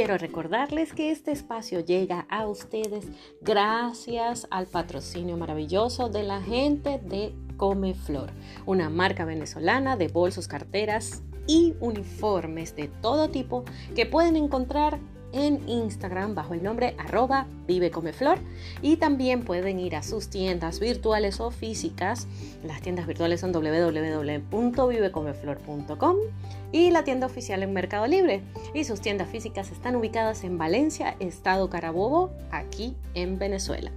Quiero recordarles que este espacio llega a ustedes gracias al patrocinio maravilloso de la gente de Comeflor, una marca venezolana de bolsos, carteras y uniformes de todo tipo que pueden encontrar en Instagram bajo el nombre arroba vivecomeflor y también pueden ir a sus tiendas virtuales o físicas. Las tiendas virtuales son www.vivecomeflor.com y la tienda oficial en Mercado Libre. Y sus tiendas físicas están ubicadas en Valencia, Estado Carabobo, aquí en Venezuela.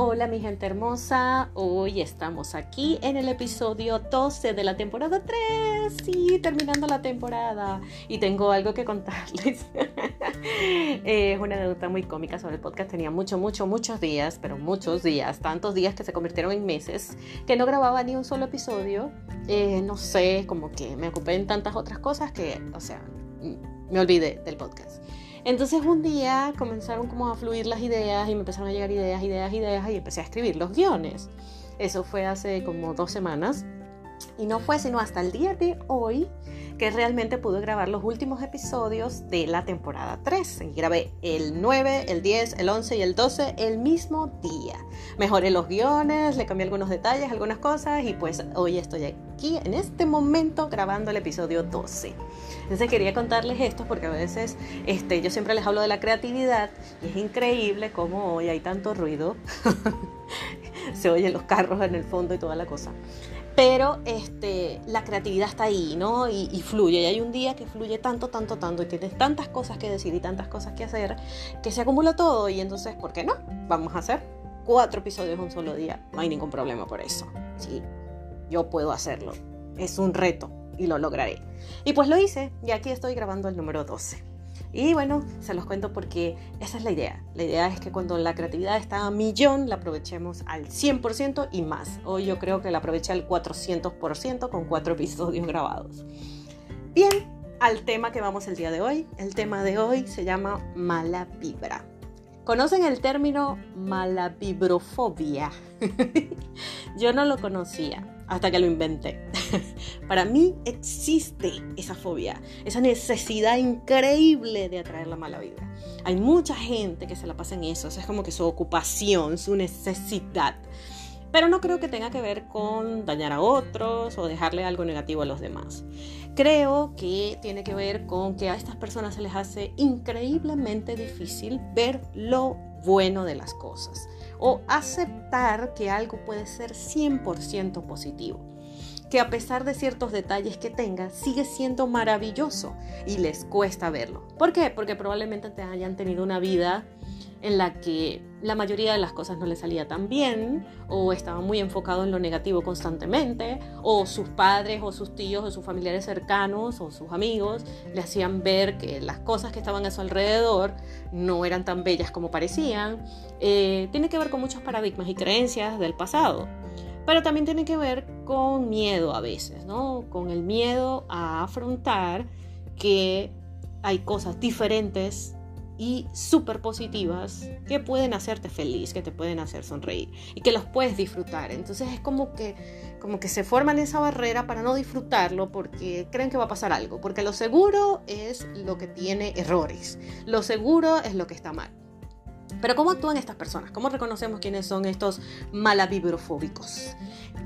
Hola mi gente hermosa, hoy estamos aquí en el episodio 12 de la temporada 3, sí, terminando la temporada. Y tengo algo que contarles. es una anécdota muy cómica sobre el podcast, tenía mucho, mucho, muchos días, pero muchos días, tantos días que se convirtieron en meses, que no grababa ni un solo episodio, eh, no sé, como que me ocupé en tantas otras cosas que, o sea, me olvidé del podcast. Entonces un día comenzaron como a fluir las ideas y me empezaron a llegar ideas, ideas, ideas y empecé a escribir los guiones. Eso fue hace como dos semanas y no fue sino hasta el día de hoy que realmente pude grabar los últimos episodios de la temporada 3. Y grabé el 9, el 10, el 11 y el 12 el mismo día. Mejoré los guiones, le cambié algunos detalles, algunas cosas y pues hoy estoy aquí en este momento grabando el episodio 12. Entonces quería contarles esto porque a veces este, yo siempre les hablo de la creatividad y es increíble cómo hoy hay tanto ruido. Se oyen los carros en el fondo y toda la cosa pero este, la creatividad está ahí, ¿no? Y, fluye. Y hay un día que fluye tanto, tanto, tanto, y tienes tantas cosas que decir y tantas cosas que hacer, que se acumula todo. Y entonces, ¿por qué no? Vamos a hacer cuatro episodios en un solo día. No hay ningún problema por eso. Sí, yo puedo hacerlo. Es un reto y lo lograré. Y pues lo hice, y aquí estoy grabando el número 12. Y bueno, se los cuento porque esa es la idea. La idea es que cuando la creatividad está a millón, la aprovechemos al 100% y más. Hoy yo creo que la aproveché al 400% con cuatro episodios grabados. Bien, al tema que vamos el día de hoy. El tema de hoy se llama mala vibra. ¿Conocen el término malavibrofobia? Yo no lo conocía hasta que lo inventé. Para mí existe esa fobia, esa necesidad increíble de atraer la mala vibra. Hay mucha gente que se la pasa en eso, es como que su ocupación, su necesidad. Pero no creo que tenga que ver con dañar a otros o dejarle algo negativo a los demás. Creo que tiene que ver con que a estas personas se les hace increíblemente difícil ver lo bueno de las cosas o aceptar que algo puede ser 100% positivo que a pesar de ciertos detalles que tenga, sigue siendo maravilloso y les cuesta verlo. ¿Por qué? Porque probablemente te hayan tenido una vida en la que la mayoría de las cosas no le salía tan bien, o estaba muy enfocado en lo negativo constantemente, o sus padres o sus tíos o sus familiares cercanos o sus amigos le hacían ver que las cosas que estaban a su alrededor no eran tan bellas como parecían. Eh, tiene que ver con muchos paradigmas y creencias del pasado, pero también tiene que ver con miedo a veces, ¿no? Con el miedo a afrontar que hay cosas diferentes y súper positivas que pueden hacerte feliz, que te pueden hacer sonreír y que los puedes disfrutar. Entonces es como que, como que se forman esa barrera para no disfrutarlo porque creen que va a pasar algo, porque lo seguro es lo que tiene errores, lo seguro es lo que está mal. Pero ¿cómo actúan estas personas? ¿Cómo reconocemos quiénes son estos malavibrofóbicos?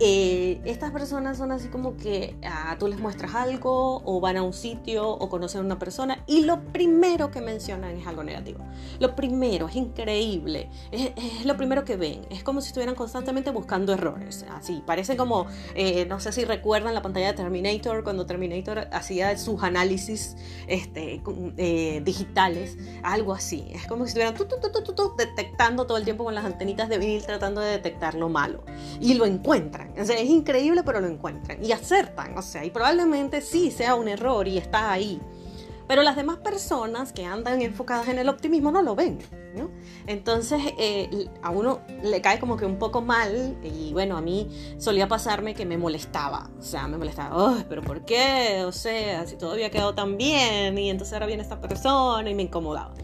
Eh, estas personas son así como que ah, tú les muestras algo o van a un sitio o conocen a una persona y lo primero que mencionan es algo negativo. Lo primero, es increíble, es, lo primero que ven. Es como si estuvieran constantemente buscando errores. Así, parece como, eh, no sé si recuerdan la pantalla de Terminator, cuando Terminator hacía sus análisis este, eh, digitales, algo así. Es como si estuvieran detectando todo el tiempo con las antenitas de vinil tratando de detectar lo malo. y lo encuentran. Sea, es increíble, pero lo encuentran y acertan. O sea, y probablemente sí sea un error y está ahí. Pero las demás personas que andan enfocadas en el optimismo no lo ven. ¿no? Entonces eh, a uno le cae como que un poco mal y bueno, a mí solía pasarme que me molestaba. O sea, me molestaba, pero ¿por qué? O sea, si todo había quedado tan bien y entonces ahora viene esta persona y me incomodaba.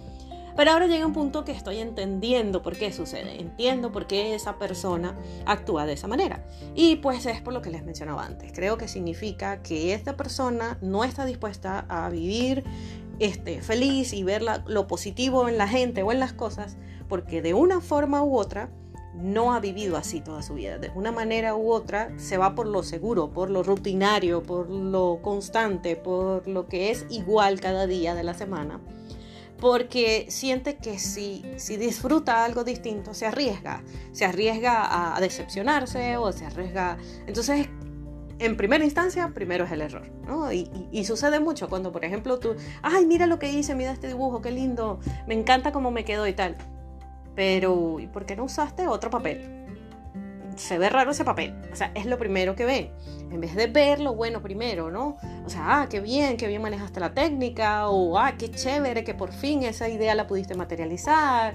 Pero ahora llega un punto que estoy entendiendo por qué sucede, entiendo por qué esa persona actúa de esa manera. Y pues es por lo que les mencionaba antes. Creo que significa que esta persona no está dispuesta a vivir este, feliz y ver lo positivo en la gente o en las cosas, porque de una forma u otra no ha vivido así toda su vida. De una manera u otra se va por lo seguro, por lo rutinario, por lo constante, por lo que es igual cada día de la semana porque siente que si, si disfruta algo distinto, se arriesga, se arriesga a decepcionarse o se arriesga... Entonces, en primera instancia, primero es el error, y, sucede mucho cuando, por ejemplo, tú, ay, mira lo que hice, mira este dibujo, qué lindo, me encanta cómo me quedó y tal. Pero, ¿y por qué no usaste otro papel? Se ve raro ese papel. O sea, es lo primero que ven. En vez de ver lo bueno primero, ¿no? O sea, ah, qué bien, qué bien manejaste la técnica, o ah, qué chévere que por fin esa idea la pudiste materializar.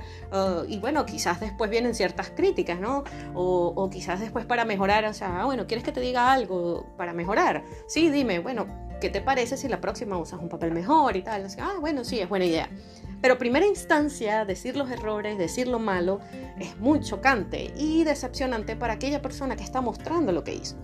y bueno, quizás después vienen ciertas críticas, ¿no? O, o, quizás después para mejorar, o sea, ah, bueno, ¿quieres que te diga algo para mejorar? Sí, dime, bueno, ¿qué te parece si la próxima usas un papel mejor y tal? ah, bueno, sí, es buena idea. Pero primera instancia, decir los errores, decir lo malo, es muy chocante y decepcionante para aquella persona que está mostrando lo que hizo.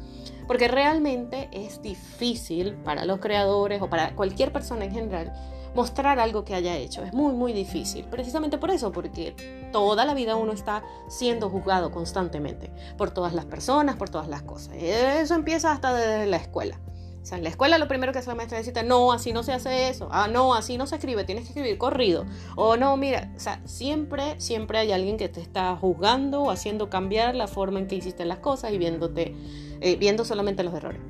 Porque realmente es difícil para los creadores o para cualquier persona en general mostrar algo que haya hecho. Es muy, muy difícil. Precisamente por eso, porque toda la vida uno está siendo juzgado constantemente por todas las personas, por todas las cosas. Eso empieza hasta desde la escuela. O sea, en la escuela lo primero que hace la maestra es decirte, no, así no se hace eso, ah, no, así no se escribe, tienes que escribir corrido, o no, mira, o sea, siempre, siempre hay alguien que te está juzgando o haciendo cambiar la forma en que hiciste las cosas y viéndote, eh, viendo solamente los errores.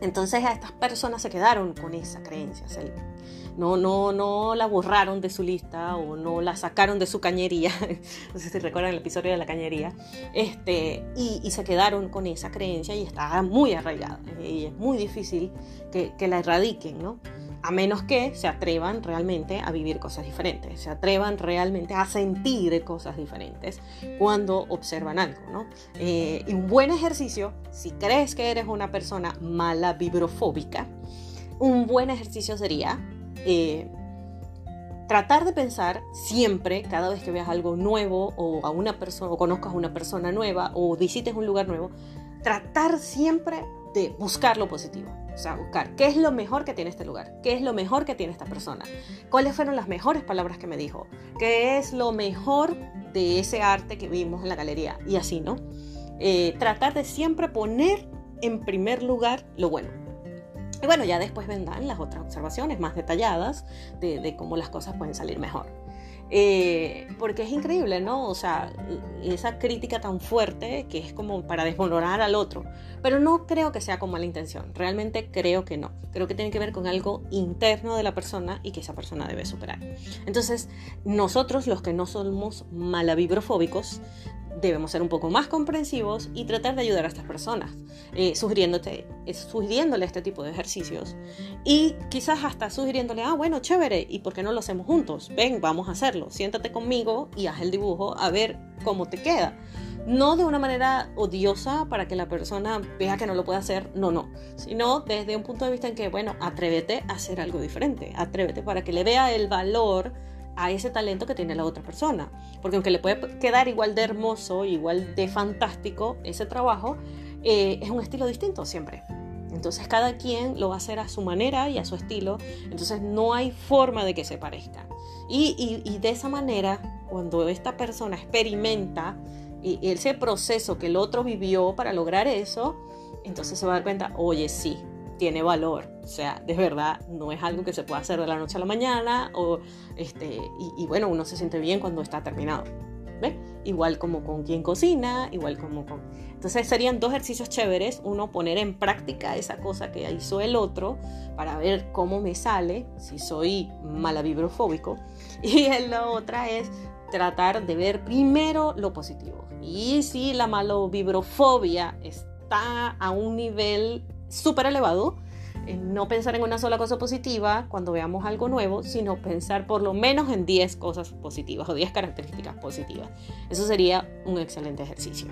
Entonces a estas personas se quedaron con esa creencia, no, no, no la borraron de su lista o no la sacaron de su cañería, no sé si recuerdan el episodio de la cañería, este, y, se quedaron con esa creencia y está muy arraigada. Y es muy difícil que, que la erradiquen, ¿no? A menos que se atrevan realmente a vivir cosas diferentes, se atrevan realmente a sentir cosas diferentes cuando observan algo. ¿no? Eh, y un buen ejercicio, si crees que eres una persona mala vibrofóbica, un buen ejercicio sería eh, tratar de pensar siempre, cada vez que veas algo nuevo o a una persona, o conozcas a una persona nueva o visites un lugar nuevo, tratar siempre de buscar lo positivo. O sea, buscar qué es lo mejor que tiene este lugar, qué es lo mejor que tiene esta persona, cuáles fueron las mejores palabras que me dijo, qué es lo mejor de ese arte que vimos en la galería y así, ¿no? Eh, tratar de siempre poner en primer lugar lo bueno. Y bueno, ya después vendrán las otras observaciones más detalladas de, de cómo las cosas pueden salir mejor. Eh, porque es increíble, ¿no? O sea, esa crítica tan fuerte que es como para desvalorar al otro. Pero no creo que sea con mala intención, realmente creo que no. Creo que tiene que ver con algo interno de la persona y que esa persona debe superar. Entonces, nosotros los que no somos malavibrofóbicos, debemos ser un poco más comprensivos y tratar de ayudar a estas personas, eh, sugiriéndote, eh, sugiriéndole este tipo de ejercicios y quizás hasta sugiriéndole, ah, bueno, chévere, ¿y por qué no lo hacemos juntos? Ven, vamos a hacerlo, siéntate conmigo y haz el dibujo a ver cómo te queda. No de una manera odiosa para que la persona vea que no lo puede hacer, no, no, sino desde un punto de vista en que, bueno, atrévete a hacer algo diferente, atrévete para que le vea el valor a ese talento que tiene la otra persona. Porque aunque le puede quedar igual de hermoso, igual de fantástico ese trabajo, eh, es un estilo distinto siempre. Entonces cada quien lo va a hacer a su manera y a su estilo. Entonces no hay forma de que se parezcan. Y, y, de esa manera, cuando esta persona experimenta y ese proceso que el otro vivió para lograr eso, entonces se va a dar cuenta, oye, sí, tiene valor. O sea, de verdad, no es algo que se pueda hacer de la noche a la mañana. O, este, y, bueno, uno se siente bien cuando está terminado. ¿Ve? Igual como con quien cocina, igual como con... Entonces serían dos ejercicios chéveres. Uno, poner en práctica esa cosa que hizo el otro para ver cómo me sale, si soy malavibrofóbico. Y la otra es tratar de ver primero lo positivo. Y si la malovibrofobia está a un nivel súper elevado, no pensar en una sola cosa positiva cuando veamos algo nuevo, sino pensar por lo menos en 10 cosas positivas o 10 características positivas. Eso sería un excelente ejercicio.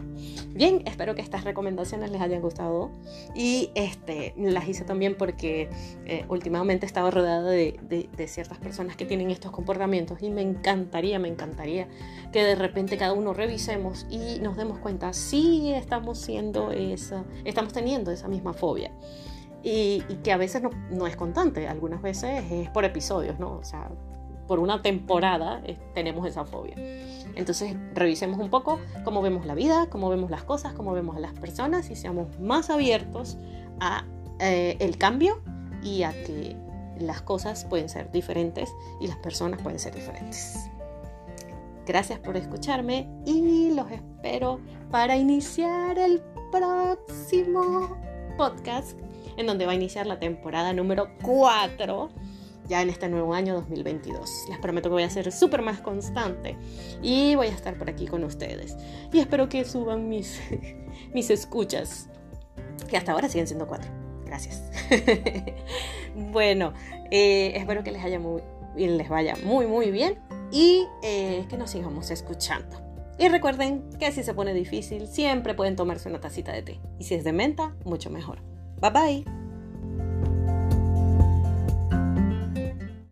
Bien, espero que estas recomendaciones les hayan gustado y este, las hice también porque eh, últimamente estaba rodeada de, de, ciertas personas que tienen estos comportamientos y me encantaría, me encantaría que de repente cada uno revisemos y nos demos cuenta si estamos siendo esa, estamos teniendo esa misma fobia y, que a veces no, es constante, algunas veces es por episodios, ¿no? O sea, por una temporada tenemos esa fobia. Entonces revisemos un poco cómo vemos la vida, cómo vemos las cosas, cómo vemos a las personas y seamos más abiertos a eh, el cambio y a que las cosas pueden ser diferentes y las personas pueden ser diferentes. Gracias por escucharme y los espero para iniciar el próximo podcast en donde va a iniciar la temporada número 4 ya en este nuevo año 2022. Les prometo que voy a ser súper más constante y voy a estar por aquí con ustedes. Y espero que suban mis, mis escuchas, que hasta ahora siguen siendo cuatro. Gracias. bueno, eh, espero que les, haya muy, les vaya muy, muy bien y eh, que nos sigamos escuchando. Y recuerden que si se pone difícil, siempre pueden tomarse una tacita de té. Y si es de menta, mucho mejor. Bye bye.